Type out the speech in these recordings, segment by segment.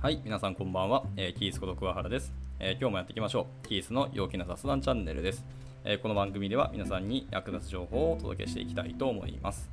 はい、皆さんこんばんは。えーキースこと桑原です、えー今日もやっていきましょう。キースの陽気な雑談チャンネルです、えーこの番組では皆さんに役立つ情報をお届けしていきたいと思います。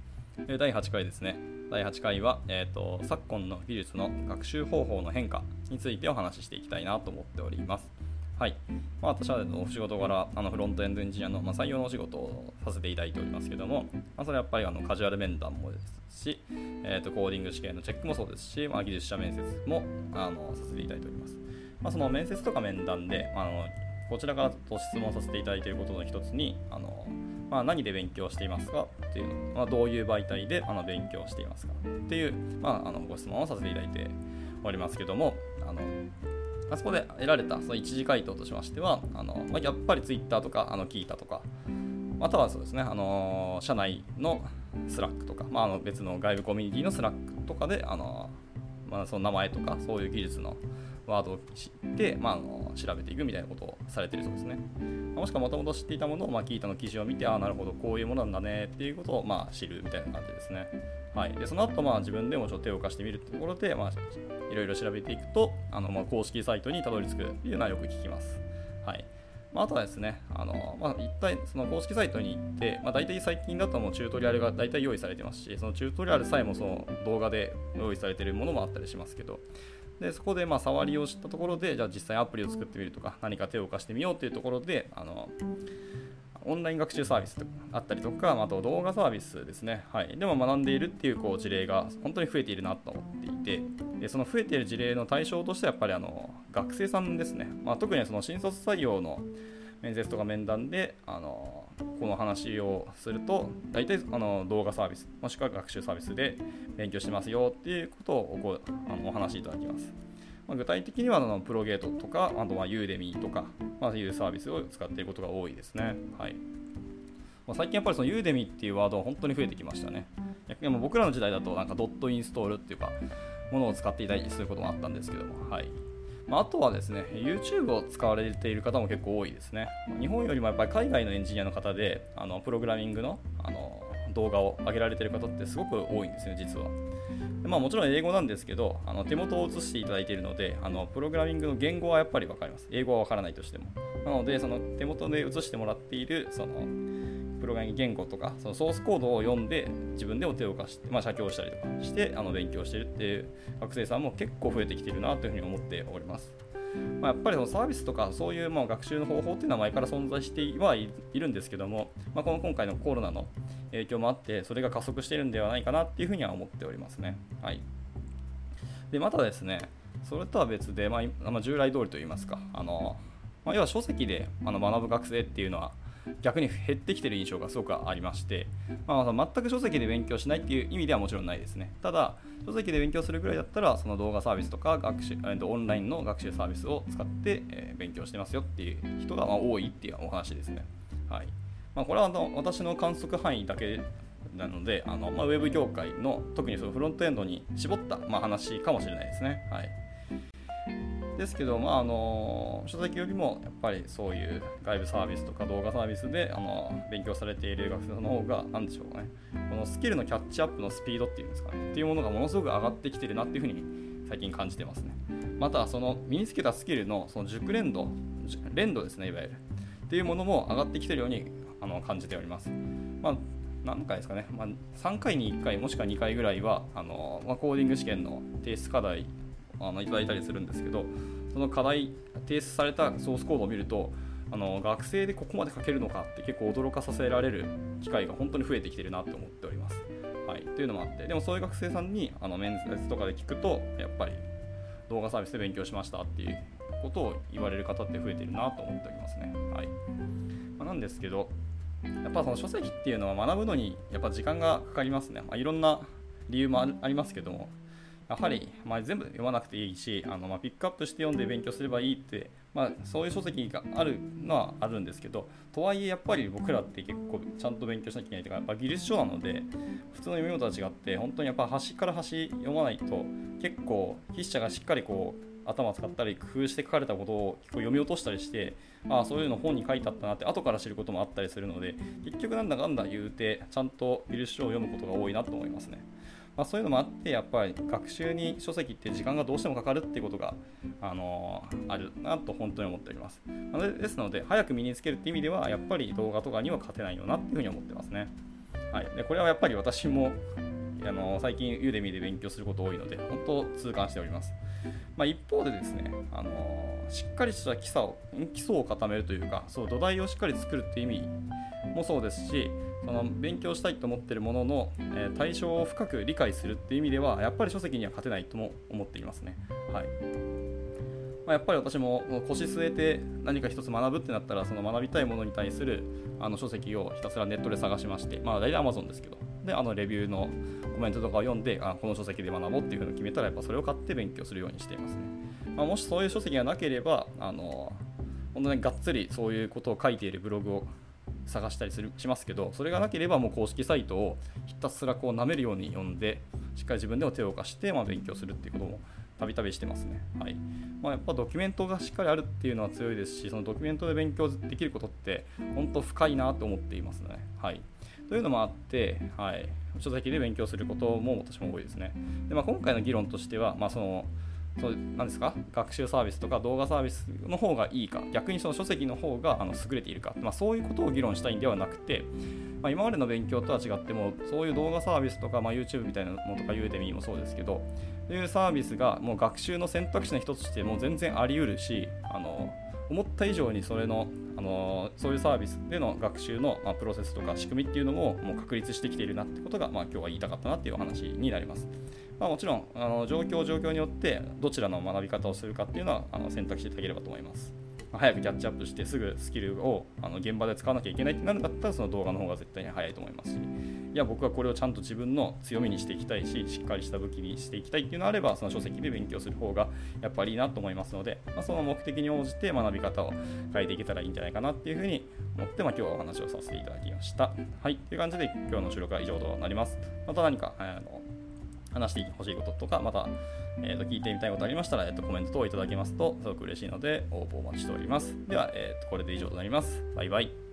え第8回ですね。第8回は、えーと昨今の技術の学習方法の変化についてお話ししていきたいなと思っております。はい。まあ、私はお仕事柄、あのフロントエンドエンジニアの、まあ、採用のお仕事をさせていただいておりますけども、まあ、それはやっぱりあのカジュアル面談もですし、えー、とコーディング試験のチェックもそうですし、まあ、技術者面接もあのさせていただいております。まあ、その面接とか面談で、あ、のこちらからと質問させていただいていることの一つに、あのまあ、何で勉強していますかっていう、まあ、どういう媒体であの勉強していますかっていう、まあ、あのご質問をさせていただいておりますけども、あのあそこで得られたその一次回答としましては、あのまあ、やっぱり Twitter とかあの聞いたとか、またはそうですね、あの社内の Slack とか、まあ、あの別の外部コミュニティの Slack とかで、あのまあ、その名前とかそういう技術のワードを知って、まあ、あの調べていくみたいなことをされているそうですね。もしくはもともと知っていたものを、まあ、 Qiita の記事を見て、ああ、なるほど、こういうものなんだねっていうことを、まあ、知るみたいな感じですね。はい、でその後、まあ自分でもちょっと手を動かしてみるところで、まあ、いろいろ調べていくと、あのまあ公式サイトにたどり着くっていうのはよく聞きます。はいまあ、あとはですね、あのまあ、一体その公式サイトに行って、まあ、大体最近だともうチュートリアルが大体用意されてますし、そのチュートリアルさえもその動画で用意されているものもあったりしますけど、でそこでまあ触りを知ったところで、じゃあ実際アプリを作ってみるとか、何か手を貸してみようというところで、あのオンライン学習サービスとかあったりとか、あと動画サービスですね、はい、でも学んでいるっていうこう事例が本当に増えているなと思っていて、でその増えている事例の対象としてはやっぱりあの学生さんですね、まあ、特にその新卒採用の面接とか面談であのこの話をすると大体あの動画サービスもしくは学習サービスで勉強してますよっていうことをこあのお話しいただきます。まあ、具体的にはあのプロゲートとか、あとはユーデミーとか、まあ、いうサービスを使っていることが多いですね。はいまあ、最近やっぱりそのユーデミーっていうワードは本当に増えてきましたね。逆にも僕らの時代だとなんかドットインストールっていうか、ものを使っていたりすることもあったんですけども、はい。まあ、あとはですね、YouTube を使われている方も結構多いですね。日本よりもやっぱり海外のエンジニアの方で、あのプログラミングのあの動画を上げられている方ってすごく多いんですね、実は。でまあ、もちろん英語なんですけど、あの手元を映していただいているので、あのプログラミングの言語はやっぱり分かります。英語は分からないとしても。なので、その手元で映してもらっているそのプログラミング言語とか、そのソースコードを読んで自分でも手を貸して、まあ、写経したりとかしてあの勉強してるっていう学生さんも結構増えてきてるなというふうに思っております。まあ、やっぱりそのサービスとかそういうまあ学習の方法っていうのは前から存在してはいるんですけども、まあ、この今回のコロナの影響もあってそれが加速しているんではないかなっていうふうには思っておりますね。はい、でまたですねそれとは別で、まあ、従来通りといいますかあの、まあ、要は書籍であの学ぶ学生っていうのは逆に減ってきてる印象がすごくありまして、まあ、全く書籍で勉強しないっていう意味ではもちろんないですね。ただ、書籍で勉強するぐらいだったら、その動画サービスとか学習、えーとオンラインの学習サービスを使って、え勉強してますよっていう人がま多いっていうお話ですね。はいまあ、これはあの私の観測範囲だけなので、あのまあ、ウェブ業界の特にそのフロントエンドに絞った、まあ、話かもしれないですね。はいですけど、まあ、あの書籍よりもやっぱりそういう外部サービスとか動画サービスであの勉強されている学生の方が何でしょうかね。このスキルのキャッチアップのスピードっていうんですかね。っていうものがものすごく上がってきてるなっていうふうに最近感じてますね。またその身につけたスキルのその熟練度連度ですねいわゆる。っていうものも上がってきてるようにあの感じております。まあ何回ですかね、まあ、3回に1回もしくは2回ぐらいはあの、まあ、コーディング試験の提出課題あのいただいたりするんですけどその課題提出されたソースコードを見るとあの学生でここまで書けるのかって結構驚かさせられる機会が本当に増えてきてるなと思っております。はい、というのもあってでもそういう学生さんにあの面接とかで聞くとやっぱり動画サービスで勉強しましたっていうことを言われる方って増えてるなと思っておりますね。はいまあ、なんですけどやっぱその書籍っていうのは学ぶのにやっぱ時間がかかりますね。まあ、いろんな理由もありますけどもやはり、まあ、全部読まなくていいしあの、まあ、ピックアップして読んで勉強すればいいって、まあ、そういう書籍があるのはあるんですけどとはいえやっぱり僕らって結構ちゃんと勉強しなきゃいけないというかやっぱ技術書なので普通の読み物とは違って本当にやっぱ端から端読まないと結構筆者がしっかりこう頭使ったり工夫して書かれたことを結構読み落としたりしてああそういうの本に書いてあったなって後から知ることもあったりするので結局なんだかんだ言うてちゃんと技術書を読むことが多いなと思いますね。まあ、そういうのもあってやっぱり学習に書籍って時間がどうしてもかかるっていうことが、あのー、あるなと本当に思っております。ですので早く身につけるって意味ではやっぱり動画とかには勝てないよなっていうふうに思ってますね、はい、でこれはやっぱり私もあの最近ユーデミで勉強すること多いので本当痛感しております、まあ、一方でですね、あのしっかりした基礎を基礎を固めるというかそう土台をしっかり作るっていう意味もそうですしその勉強したいと思ってるものの、え、対象を深く理解するっていう意味ではやっぱり書籍には勝てないとも思っていますね。はいまあ、やっぱり私も腰据えて何か一つ学ぶってなったらその学びたいものに対するあの書籍をひたすらネットで探しまして、まあ、大体 Amazon ですけどであのレビューのコメントとかを読んであこの書籍で学ぼうっていうふうに決めたらやっぱそれを買って勉強するようにしていますね。まあ、もしそういう書籍がなければあの本当にがっつりそういうことを書いているブログを探したりするしますけどそれがなければもう公式サイトをひたすらこう舐めるように読んでしっかり自分でも手を貸して、まあ、勉強するっていうこともたびたびしてますね。はいまあ、やっぱドキュメントがしっかりあるっていうのは強いですしそのドキュメントで勉強できることって本当深いなと思っていますね。はい、というのもあって、はい、書籍で勉強することも私も多いですね。でまあ、今回の議論としては、まあ、そのそうなんですか？学習サービスとか動画サービスの方がいいか？逆にその書籍の方があの優れているか、まあ、そういうことを議論したいんではなくて、まあ、今までの勉強とは違ってもそういう動画サービスとか、まあ、YouTube みたいなのとか Udemy もそうですけどそういうサービスがもう学習の選択肢の一つとしても全然あり得るしあの思った以上にそれのあのそういうサービスでの学習の、まあ、プロセスとか仕組みっていうのももう確立してきているなってことが、まあ、今日は言いたかったなっていうお話になります。まあ、もちろんあの状況状況によってどちらの学び方をするかっていうのはあの選択していただければと思います。まあ、早くキャッチアップしてすぐスキルをあの現場で使わなきゃいけないってなるんだったらその動画の方が絶対に早いと思いますしいや僕はこれをちゃんと自分の強みにしていきたいししっかりした武器にしていきたいっていうのがあればその書籍で勉強する方がやっぱりいいなと思いますので、まあ、その目的に応じて学び方を変えていけたらいいんじゃないかなっていうふうに思って、まあ、今日はお話をさせていただきました。はい、という感じで今日の収録は以上となります。また何かあの話してほしいこととか、また、えー、と聞いてみたいことありましたら、えー、とコメント等いただけますとすごく嬉しいので応募お待ちしております。では、えー、とこれで以上となります。バイバイ。